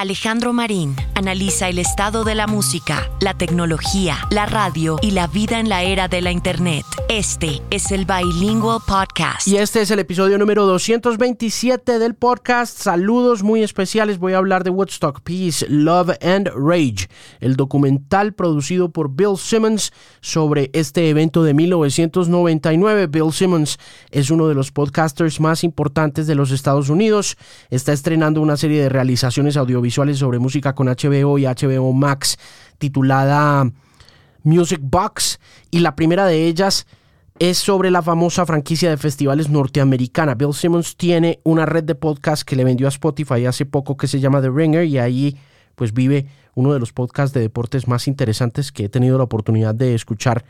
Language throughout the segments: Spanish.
Alejandro Marín analiza el estado de la música, la tecnología, la radio y la vida en la era de la Internet. Este es el Bilingual Podcast. Y este es el episodio número 227 del podcast. Saludos muy especiales. Voy a hablar de Woodstock Peace, Love and Rage, el documental producido por Bill Simmons sobre este evento de 1999. Bill Simmons es uno de los podcasters más importantes de los Estados Unidos. Está estrenando una serie de realizaciones audiovisuales sobre música con HBO y HBO Max titulada Music Box y la primera de ellas es sobre la famosa franquicia de festivales norteamericana. Bill Simmons tiene una red de podcast que le vendió a Spotify hace poco que se llama The Ringer y ahí pues vive uno de los podcasts de deportes más interesantes que he tenido la oportunidad de escuchar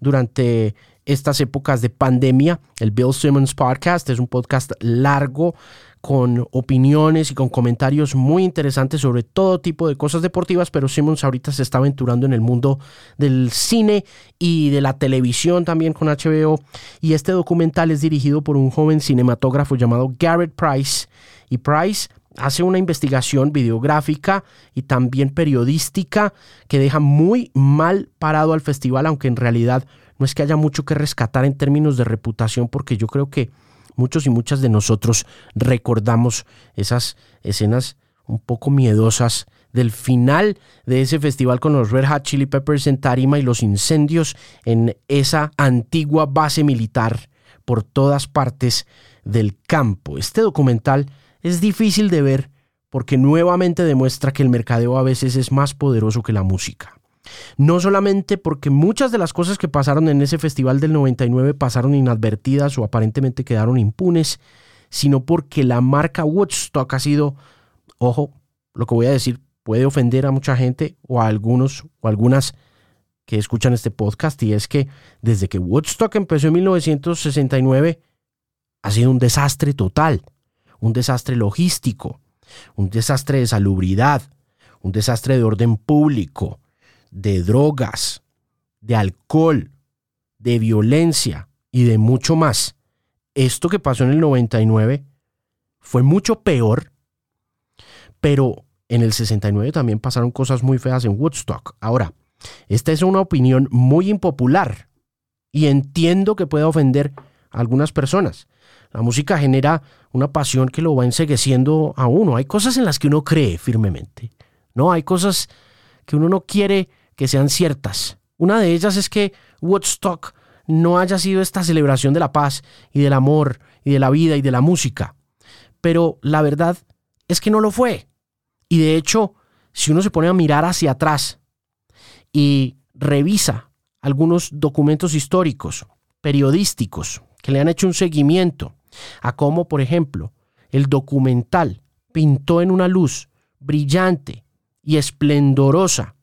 durante estas épocas de pandemia. El Bill Simmons Podcast es un podcast largo con opiniones y con comentarios muy interesantes sobre todo tipo de cosas deportivas, pero Simmons ahorita se está aventurando en el mundo del cine y de la televisión también con HBO. Y este documental es dirigido por un joven cinematógrafo llamado Garrett Price. Y Price hace una investigación videográfica y también periodística que deja muy mal parado al festival, aunque en realidad no es que haya mucho que rescatar en términos de reputación, porque yo creo que muchos y muchas de nosotros recordamos esas escenas un poco miedosas del final de ese festival con los Red Hot Chili Peppers en Tarima y los incendios en esa antigua base militar por todas partes del campo. Este documental es difícil de ver porque nuevamente demuestra que el mercadeo a veces es más poderoso que la música. No solamente porque muchas de las cosas que pasaron en ese festival del 99 pasaron inadvertidas o aparentemente quedaron impunes, sino porque la marca Woodstock ha sido, ojo, lo que voy a decir puede ofender a mucha gente o a algunos o algunas que escuchan este podcast y es que desde que Woodstock empezó en 1969 ha sido un desastre total, un desastre logístico, un desastre de salubridad, un desastre de orden público, de drogas, de alcohol, de violencia y de mucho más. Esto que pasó en el 99 fue mucho peor, pero en el 69 también pasaron cosas muy feas en Woodstock. Ahora, esta es una opinión muy impopular y entiendo que pueda ofender a algunas personas. La música genera una pasión que lo va ensegueciendo a uno. Hay cosas en las que uno cree firmemente. No, hay cosas que uno no quiere que sean ciertas. Una de ellas es que Woodstock no haya sido esta celebración de la paz y del amor y de la vida y de la música. Pero la verdad es que no lo fue. Y de hecho, si uno se pone a mirar hacia atrás y revisa algunos documentos históricos, periodísticos, que le han hecho un seguimiento a cómo, por ejemplo, el documental pintó en una luz brillante y esplendorosa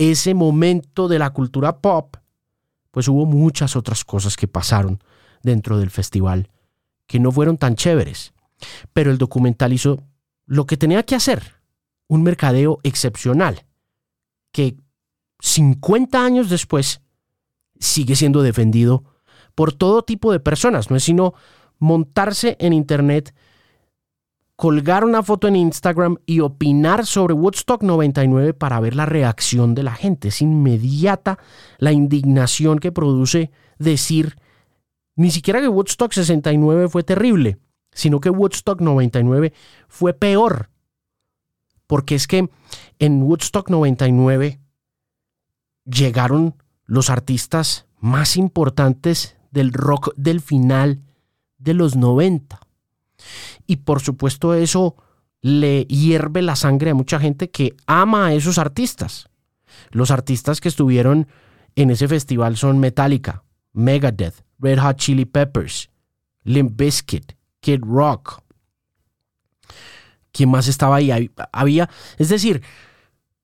ese momento de la cultura pop, pues hubo muchas otras cosas que pasaron dentro del festival que no fueron tan chéveres. Pero el documental hizo lo que tenía que hacer, un mercadeo excepcional, que 50 años después sigue siendo defendido por todo tipo de personas, no es sino montarse en Internet colgar una foto en Instagram y opinar sobre Woodstock 99 para ver la reacción de la gente. Es inmediata la indignación que produce decir ni siquiera que Woodstock 69 fue terrible, sino que Woodstock 99 fue peor. Porque es que en Woodstock 99 llegaron los artistas más importantes del rock del final de los 90 y por supuesto eso le hierve la sangre a mucha gente que ama a esos artistas. Los artistas que estuvieron en ese festival son Metallica, Megadeth, Red Hot Chili Peppers, Limp Bizkit, Kid Rock. ¿Quién más estaba ahí? Había, es decir,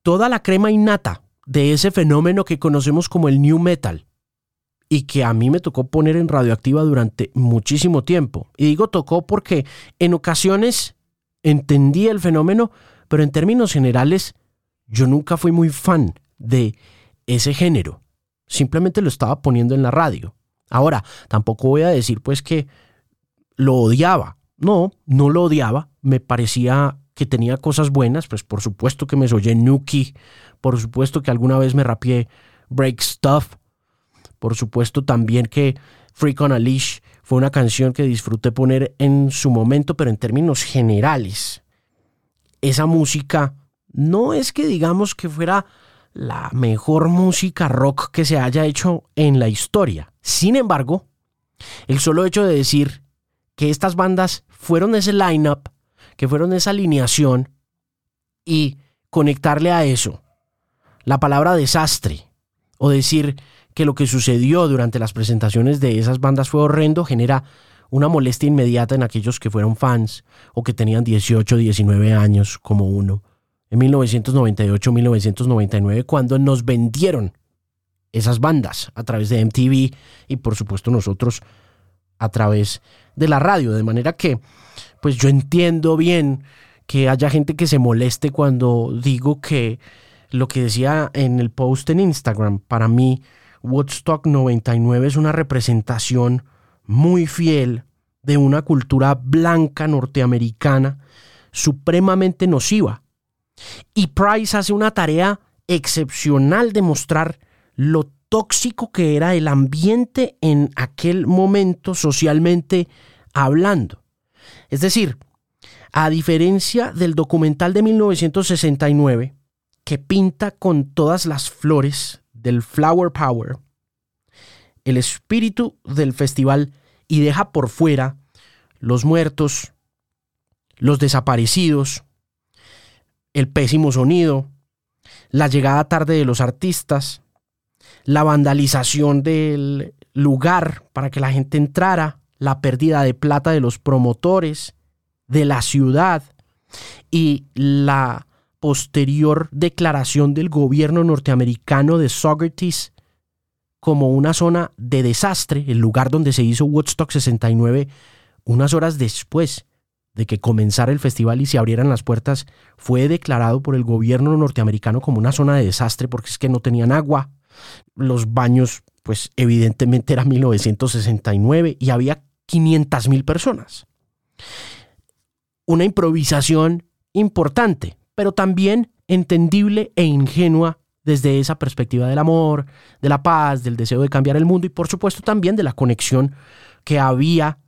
toda la crema innata de ese fenómeno que conocemos como el new metal y que a mí me tocó poner en radioactiva durante muchísimo tiempo. Y digo tocó porque en ocasiones entendí el fenómeno, pero en términos generales yo nunca fui muy fan de ese género. Simplemente lo estaba poniendo en la radio. Ahora, tampoco voy a decir pues que lo odiaba. No, no lo odiaba. Me parecía que tenía cosas buenas, pues por supuesto que me soy Nuki, por supuesto que alguna vez me rapié Break Stuff, por supuesto también que Freak on a Leash fue una canción que disfruté poner en su momento, pero en términos generales, esa música no es que digamos que fuera la mejor música rock que se haya hecho en la historia. Sin embargo, el solo hecho de decir que estas bandas fueron ese lineup, que fueron esa alineación y conectarle a eso la palabra desastre o decir que lo que sucedió durante las presentaciones de esas bandas fue horrendo genera una molestia inmediata en aquellos que fueron fans o que tenían 18, 19 años como uno en 1998-1999 cuando nos vendieron esas bandas a través de MTV y por supuesto nosotros a través de la radio. De manera que, pues yo entiendo bien que haya gente que se moleste cuando digo que lo que decía en el post en Instagram, para mí Woodstock 99 es una representación muy fiel de una cultura blanca norteamericana supremamente nociva y Price hace una tarea excepcional de mostrar lo tóxico que era el ambiente en aquel momento socialmente hablando. Es decir, a diferencia del documental de 1969, que pinta con todas las flores del Flower Power, el espíritu del festival y deja por fuera los muertos, los desaparecidos, el pésimo sonido, la llegada tarde de los artistas, la vandalización del lugar para que la gente entrara, la pérdida de plata de los promotores, de la ciudad y la posterior declaración del gobierno norteamericano de Socrates como una zona de desastre, el lugar donde se hizo Woodstock 69, unas horas después de que comenzara el festival y se abrieran las puertas, fue declarado por el gobierno norteamericano como una zona de desastre porque es que no tenían agua. Los baños, pues evidentemente era 1969 y había 500 mil personas. Una improvisación importante, pero también entendible e ingenua desde esa perspectiva del amor, de la paz, del deseo de cambiar el mundo y por supuesto también de la conexión que había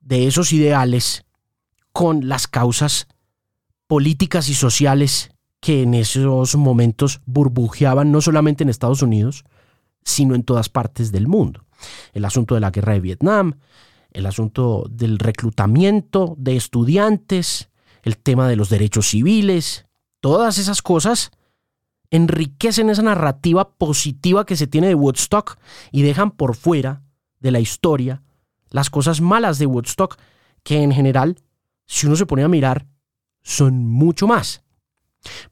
de esos ideales con las causas políticas y sociales que en esos momentos burbujeaban no solamente en Estados Unidos, sino en todas partes del mundo. El asunto de la guerra de Vietnam, el asunto del reclutamiento de estudiantes, el tema de los derechos civiles, todas esas cosas enriquecen esa narrativa positiva que se tiene de Woodstock y dejan por fuera de la historia las cosas malas de Woodstock que en general si uno se pone a mirar, son mucho más.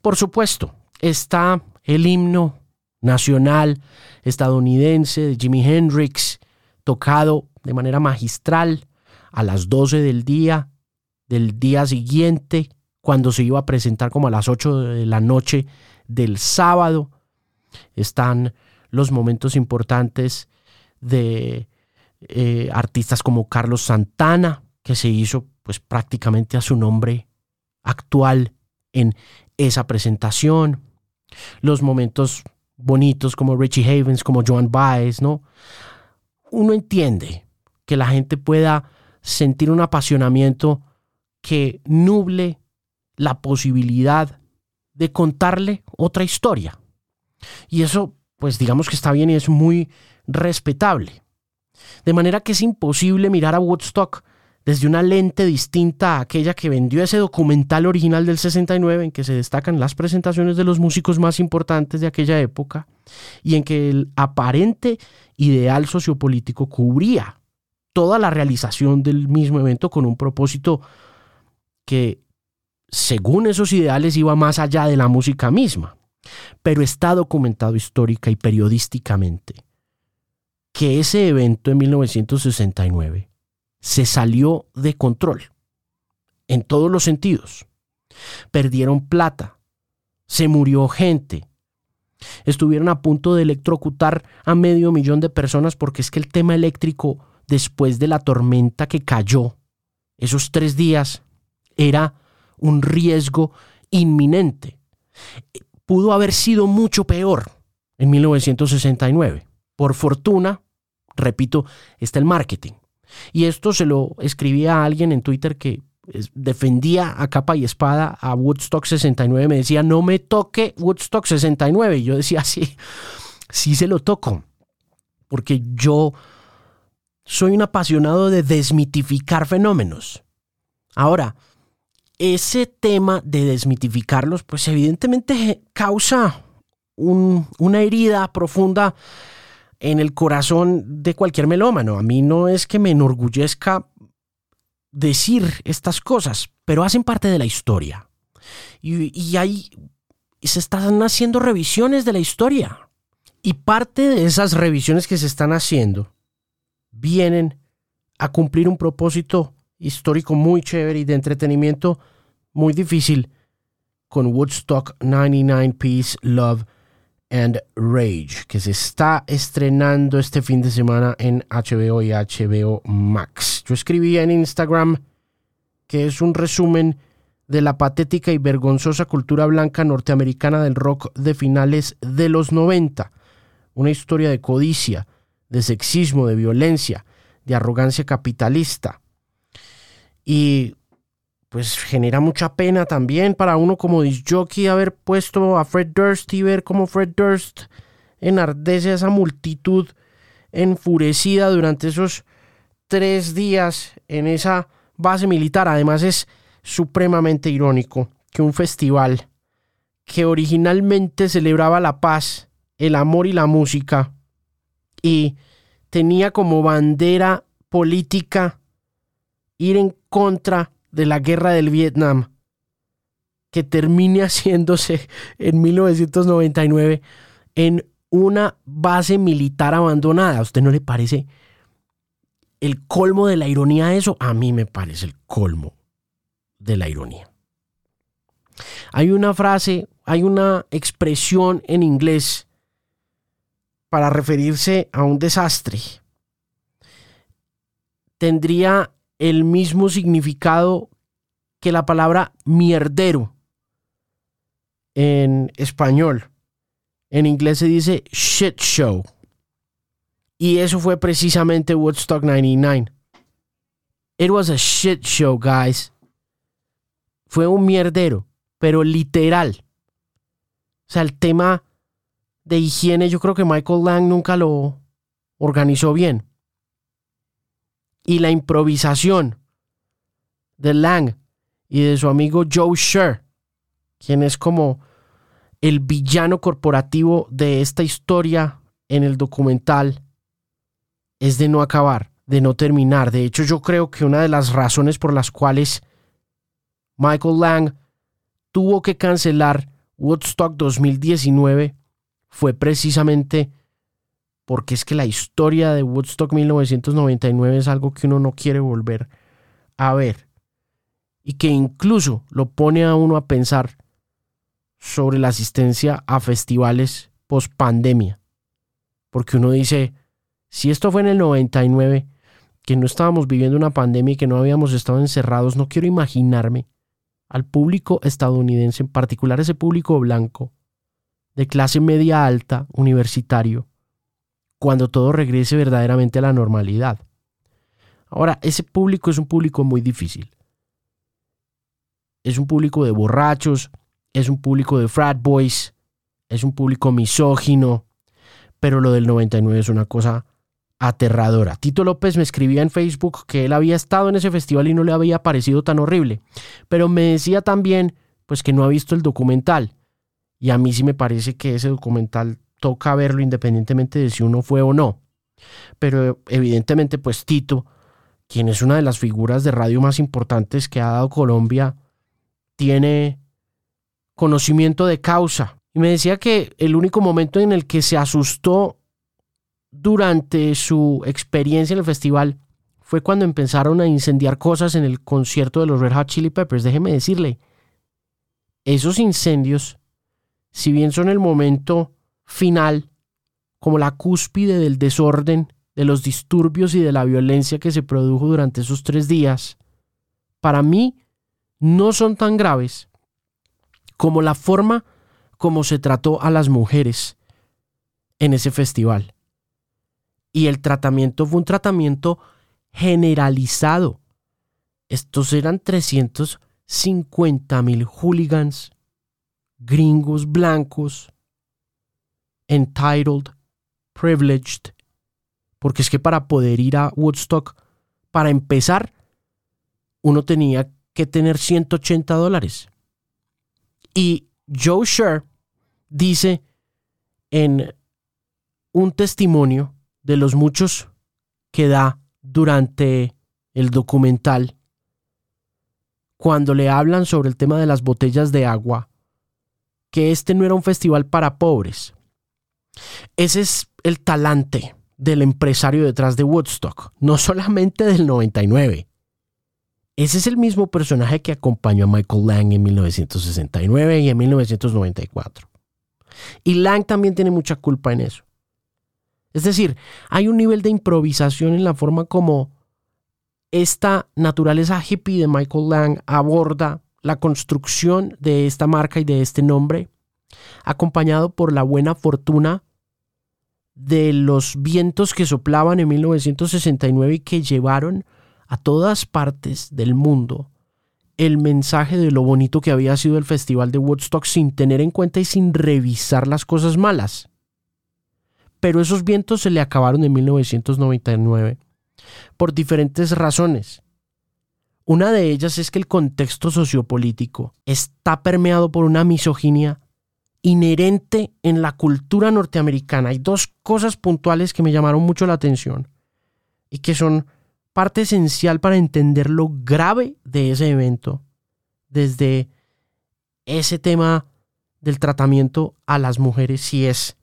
Por supuesto, está el himno nacional estadounidense de Jimi Hendrix, tocado de manera magistral a las 12 del día del día siguiente, cuando se iba a presentar como a las 8 de la noche del sábado. Están los momentos importantes de eh, artistas como Carlos Santana, que se hizo pues prácticamente a su nombre actual en esa presentación. Los momentos bonitos como Richie Havens, como Joan Baez, ¿no? Uno entiende que la gente pueda sentir un apasionamiento que nuble la posibilidad de contarle otra historia. Y eso, pues digamos que está bien y es muy respetable. De manera que es imposible mirar a Woodstock desde una lente distinta a aquella que vendió ese documental original del 69 en que se destacan las presentaciones de los músicos más importantes de aquella época y en que el aparente ideal sociopolítico cubría toda la realización del mismo evento con un propósito que, según esos ideales, iba más allá de la música misma. Pero está documentado histórica y periodísticamente que ese evento en 1969 se salió de control, en todos los sentidos. Perdieron plata, se murió gente, estuvieron a punto de electrocutar a medio millón de personas porque es que el tema eléctrico, después de la tormenta que cayó, esos tres días, era un riesgo inminente. Pudo haber sido mucho peor en 1969. Por fortuna, repito, está el marketing. Y esto se lo escribía a alguien en Twitter que defendía a capa y espada a Woodstock 69. Me decía, no me toque Woodstock 69. Y yo decía, sí, sí se lo toco. Porque yo soy un apasionado de desmitificar fenómenos. Ahora, ese tema de desmitificarlos, pues evidentemente causa una herida profunda en el corazón de cualquier melómano. A mí no es que me enorgullezca decir estas cosas, pero hacen parte de la historia. Y, y se están haciendo revisiones de la historia. Y parte de esas revisiones que se están haciendo vienen a cumplir un propósito histórico muy chévere y de entretenimiento muy difícil con Woodstock 99 Peace, Love and Rage, que se está estrenando este fin de semana en HBO y HBO Max. Yo escribí en Instagram que es un resumen de la patética y vergonzosa cultura blanca norteamericana del rock de finales de los 90. Una historia de codicia, de sexismo, de violencia, de arrogancia capitalista. Y pues genera mucha pena también para uno como disjockey haber puesto a Fred Durst y ver cómo Fred Durst enardece a esa multitud enfurecida durante esos tres días en esa base militar. Además es supremamente irónico que un festival que originalmente celebraba la paz, el amor y la música y tenía como bandera política ir en contra de la guerra del Vietnam, que termine haciéndose en 1999 en una base militar abandonada. ¿A usted no le parece el colmo de la ironía eso? A mí me parece el colmo de la ironía. Hay una frase, hay una expresión en inglés para referirse a un desastre. Tendría el mismo significado que la palabra mierdero en español. En inglés se dice shit show. Y eso fue precisamente Woodstock 99. It was a shit show, guys. Fue un mierdero, pero literal. O sea, el tema de higiene, yo creo que Michael Lang nunca lo organizó bien y la improvisación de Lang y de su amigo Joe Sher, quien es como el villano corporativo de esta historia en el documental, es de no acabar, de no terminar. De hecho, yo creo que una de las razones por las cuales Michael Lang tuvo que cancelar Woodstock 2019 fue precisamente porque es que la historia de Woodstock 1999 es algo que uno no quiere volver a ver y que incluso lo pone a uno a pensar sobre la asistencia a festivales post pandemia. Porque uno dice, si esto fue en el 99, que no estábamos viviendo una pandemia y que no habíamos estado encerrados, no quiero imaginarme al público estadounidense, en particular ese público blanco, de clase media alta, universitario, cuando todo regrese verdaderamente a la normalidad. Ahora, ese público es un público muy difícil. Es un público de borrachos, es un público de frat boys, es un público misógino, pero lo del 99 es una cosa aterradora. Tito López me escribía en Facebook que él había estado en ese festival y no le había parecido tan horrible, pero me decía también pues que no ha visto el documental. Y a mí sí me parece que ese documental toca verlo independientemente de si uno fue o no. Pero evidentemente, pues Tito, quien es una de las figuras de radio más importantes que ha dado Colombia, tiene conocimiento de causa. Y me decía que el único momento en el que se asustó durante su experiencia en el festival fue cuando empezaron a incendiar cosas en el concierto de los Red Hot Chili Peppers. Déjeme decirle, esos incendios, si bien son el momento final, como la cúspide del desorden, de los disturbios y de la violencia que se produjo durante esos tres días, para mí no son tan graves como la forma como se trató a las mujeres en ese festival. Y el tratamiento fue un tratamiento generalizado. Estos eran 350 mil hooligans, gringos blancos, entitled, privileged, porque es que para poder ir a Woodstock, para empezar, uno tenía que tener 180 dólares. Y Joe Sher dice en un testimonio de los muchos que da durante el documental, cuando le hablan sobre el tema de las botellas de agua, que este no era un festival para pobres. Ese es el talante del empresario detrás de Woodstock, no solamente del 99. Ese es el mismo personaje que acompañó a Michael Lang en 1969 y en 1994. Y Lang también tiene mucha culpa en eso. Es decir, hay un nivel de improvisación en la forma como esta naturaleza hippie de Michael Lang aborda la construcción de esta marca y de este nombre, acompañado por la buena fortuna de los vientos que soplaban en 1969 y que llevaron a todas partes del mundo el mensaje de lo bonito que había sido el Festival de Woodstock sin tener en cuenta y sin revisar las cosas malas. Pero esos vientos se le acabaron en 1999 por diferentes razones. Una de ellas es que el contexto sociopolítico está permeado por una misoginia inherente en la cultura norteamericana. Hay dos cosas puntuales que me llamaron mucho la atención y que son parte esencial para entender lo grave de ese evento, desde ese tema del tratamiento a las mujeres, si es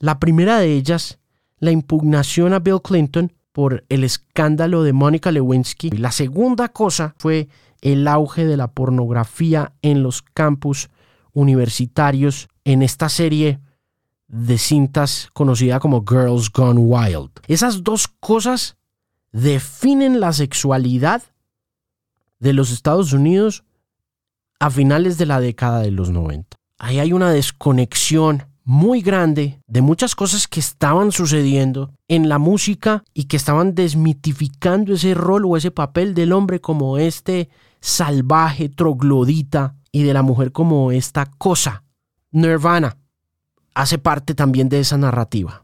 la primera de ellas, la impugnación a Bill Clinton por el escándalo de Mónica Lewinsky. La segunda cosa fue el auge de la pornografía en los campus universitarios en esta serie de cintas conocida como Girls Gone Wild. Esas dos cosas definen la sexualidad de los Estados Unidos a finales de la década de los 90. Ahí hay una desconexión muy grande de muchas cosas que estaban sucediendo en la música y que estaban desmitificando ese rol o ese papel del hombre como este salvaje, troglodita, y de la mujer como esta cosa. Nirvana hace parte también de esa narrativa.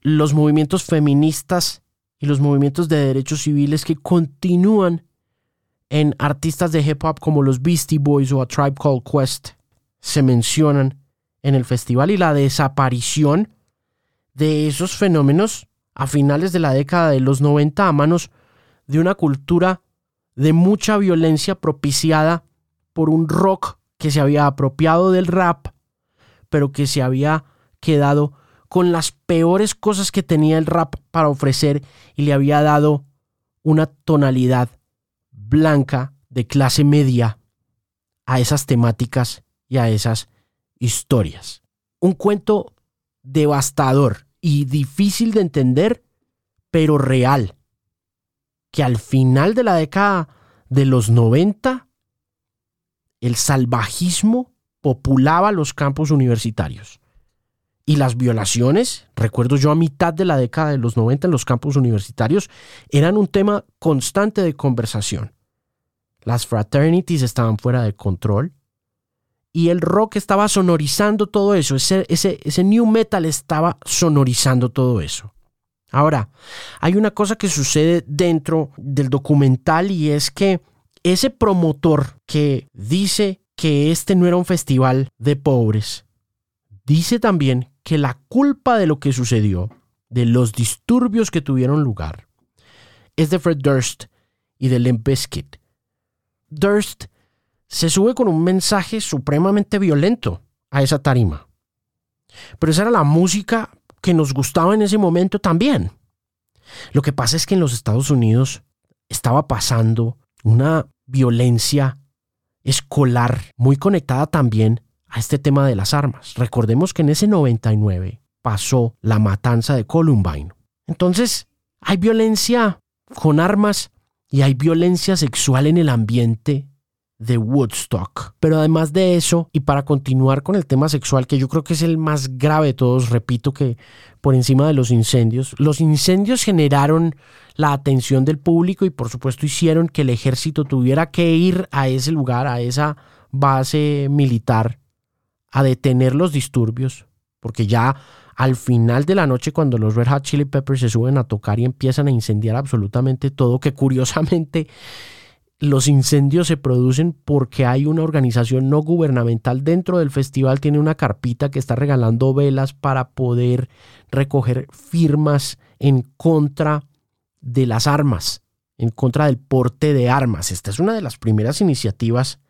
Los movimientos feministas y los movimientos de derechos civiles que continúan en artistas de hip hop como los Beastie Boys o A Tribe Called Quest se mencionan en el festival y la desaparición de esos fenómenos a finales de la década de los 90 a manos de una cultura de mucha violencia propiciada por un rock que se había apropiado del rap, pero que se había quedado con las peores cosas que tenía el rap para ofrecer y le había dado una tonalidad blanca de clase media a esas temáticas y a esas historias. Un cuento devastador y difícil de entender, pero real, que al final de la década de los 90, el salvajismo populaba los campos universitarios. Y las violaciones, recuerdo yo a mitad de la década de los 90 en los campos universitarios, eran un tema constante de conversación. Las fraternities estaban fuera de control y el rock estaba sonorizando todo eso, ese, ese, ese new metal estaba sonorizando todo eso. Ahora, hay una cosa que sucede dentro del documental y es que ese promotor que dice que este no era un festival de pobres, dice también que la culpa de lo que sucedió, de los disturbios que tuvieron lugar, es de Fred Durst y de Limp Bizkit. Durst se sube con un mensaje supremamente violento a esa tarima. Pero esa era la música que nos gustaba en ese momento también. Lo que pasa es que en los Estados Unidos estaba pasando una violencia escolar muy conectada también a este tema de las armas. Recordemos que en ese 99 pasó la matanza de Columbine. Entonces, hay violencia con armas y hay violencia sexual en el ambiente de Woodstock. Pero además de eso, y para continuar con el tema sexual, que yo creo que es el más grave de todos, repito que por encima de los incendios, los incendios generaron la atención del público y por supuesto hicieron que el ejército tuviera que ir a ese lugar, a esa base militar, a detener los disturbios, porque ya al final de la noche cuando los Red Hot Chili Peppers se suben a tocar y empiezan a incendiar absolutamente todo, que curiosamente los incendios se producen porque hay una organización no gubernamental dentro del festival, tiene una carpita que está regalando velas para poder recoger firmas en contra de las armas, en contra del porte de armas. Esta es una de las primeras iniciativas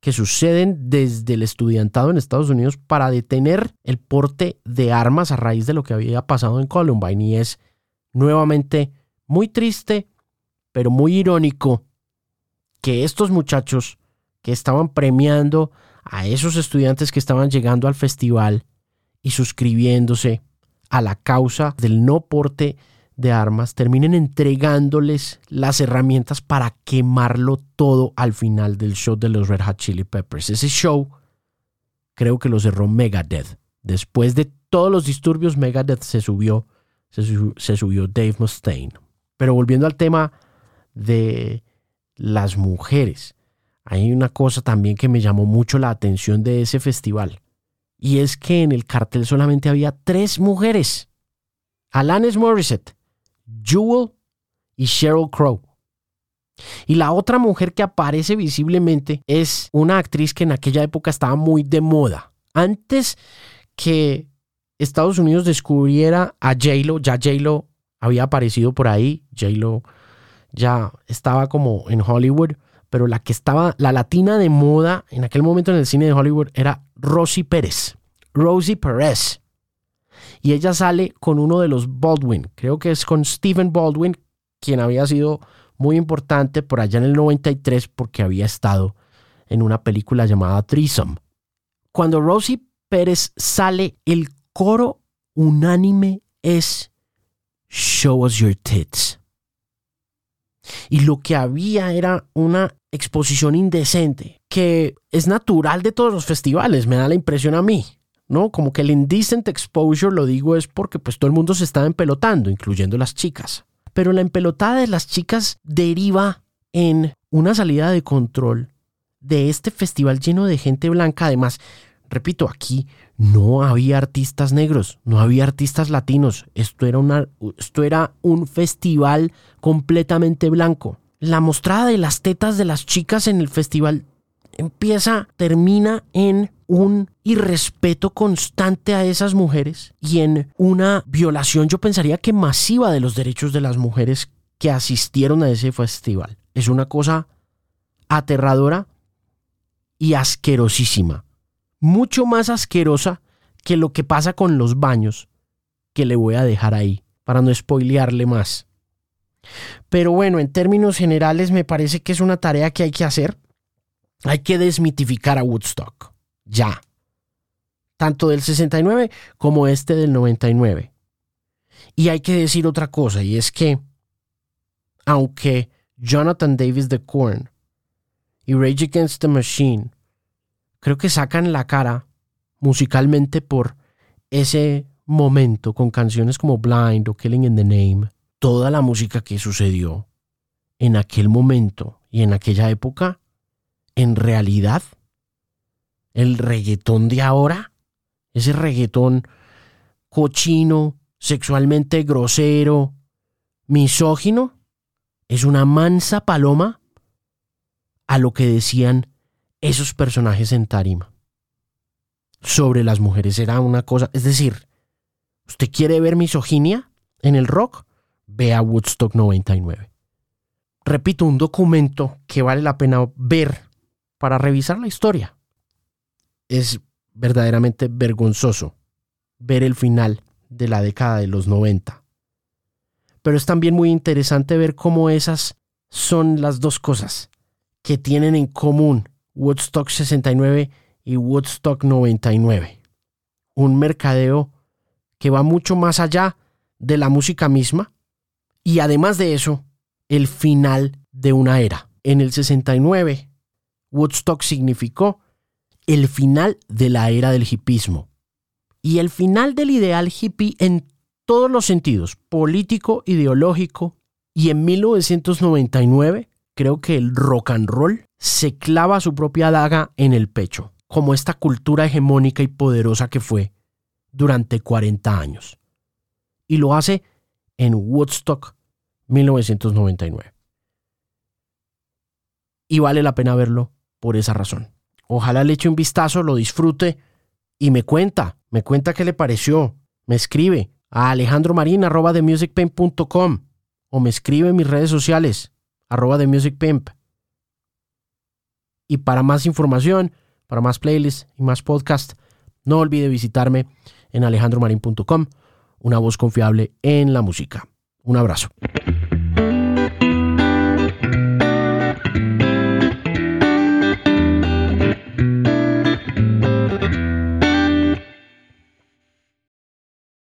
que suceden desde el estudiantado en Estados Unidos para detener el porte de armas a raíz de lo que había pasado en Columbine. Y es nuevamente muy triste, pero muy irónico que estos muchachos que estaban premiando a esos estudiantes que estaban llegando al festival y suscribiéndose a la causa del no porte de armas terminen entregándoles las herramientas para quemarlo todo al final del show de los Red Hot Chili Peppers. Ese show creo que lo cerró Megadeth. Después de todos los disturbios, Megadeth se subió, se, se subió Dave Mustaine. Pero volviendo al tema de las mujeres. Hay una cosa también que me llamó mucho la atención de ese festival. Y es que en el cartel solamente había tres mujeres. Alanis Morissette, Jewel y Sheryl Crow. Y la otra mujer que aparece visiblemente es una actriz que en aquella época estaba muy de moda. Antes que Estados Unidos descubriera a J-Lo, ya J-Lo había aparecido por ahí. J-Lo ya estaba como en Hollywood, pero la que estaba, la latina de moda en aquel momento en el cine de Hollywood era Rosie Pérez, Rosie Perez. Y ella sale con uno de los Baldwin, creo que es con Stephen Baldwin, quien había sido muy importante por allá en el 93 porque había estado en una película llamada Threesome. Cuando Rosie Pérez sale, el coro unánime es Show us your tits y lo que había era una exposición indecente, que es natural de todos los festivales, me da la impresión a mí. ¿no? Como que el indecent exposure, lo digo, es porque pues todo el mundo se estaba empelotando, incluyendo las chicas. Pero la empelotada de las chicas deriva en una salida de control de este festival lleno de gente blanca. Además, repito, aquí no había artistas negros, no había artistas latinos. Esto era, esto era un festival completamente blanco. La mostrada de las tetas de las chicas en el festival empieza, termina en un irrespeto constante a esas mujeres y en una violación, yo pensaría que masiva de los derechos de las mujeres que asistieron a ese festival. Es una cosa aterradora y asquerosísima mucho más asquerosa que lo que pasa con los baños, que le voy a dejar ahí, para no spoilearle más. Pero bueno, en términos generales me parece que es una tarea que hay que hacer. Hay que desmitificar a Woodstock. Ya. Tanto del 69 como este del 99. Y hay que decir otra cosa, y es que, aunque Jonathan Davis de Korn y Rage Against the Machine creo que sacan la cara musicalmente por ese momento con canciones como Blind o Killing in the Name, toda la música que sucedió en aquel momento y en aquella época, en realidad, el reggaetón de ahora, ese reggaetón cochino, sexualmente grosero, misógino, es una mansa paloma a lo que decían esos personajes en tarima sobre las mujeres era una cosa, es decir, ¿usted quiere ver misoginia en el rock? Vea Woodstock 99. Repito, un documento que vale la pena ver para revisar la historia. Es verdaderamente vergonzoso ver el final de la década de los 90. Pero es también muy interesante ver cómo esas son las dos cosas que tienen en común Woodstock 69 y Woodstock 99. Un mercadeo que va mucho más allá de la música misma y además de eso, el final de una era. En el 69, Woodstock significó el final de la era del hipismo y el final del ideal hippie en todos los sentidos, político, ideológico, y en 1999 creo que el rock and roll se clava su propia daga en el pecho, como esta cultura hegemónica y poderosa que fue durante 40 años. Y lo hace en Woodstock 1999. Y vale la pena verlo por esa razón. Ojalá le eche un vistazo, lo disfrute y me cuenta, me cuenta qué le pareció. Me escribe a alejandromarin.com o me escribe en mis redes sociales arroba de Music Pimp. Y para más información, para más playlists y más podcasts, no olvide visitarme en alejandromarin.com, una voz confiable en la música. Un abrazo.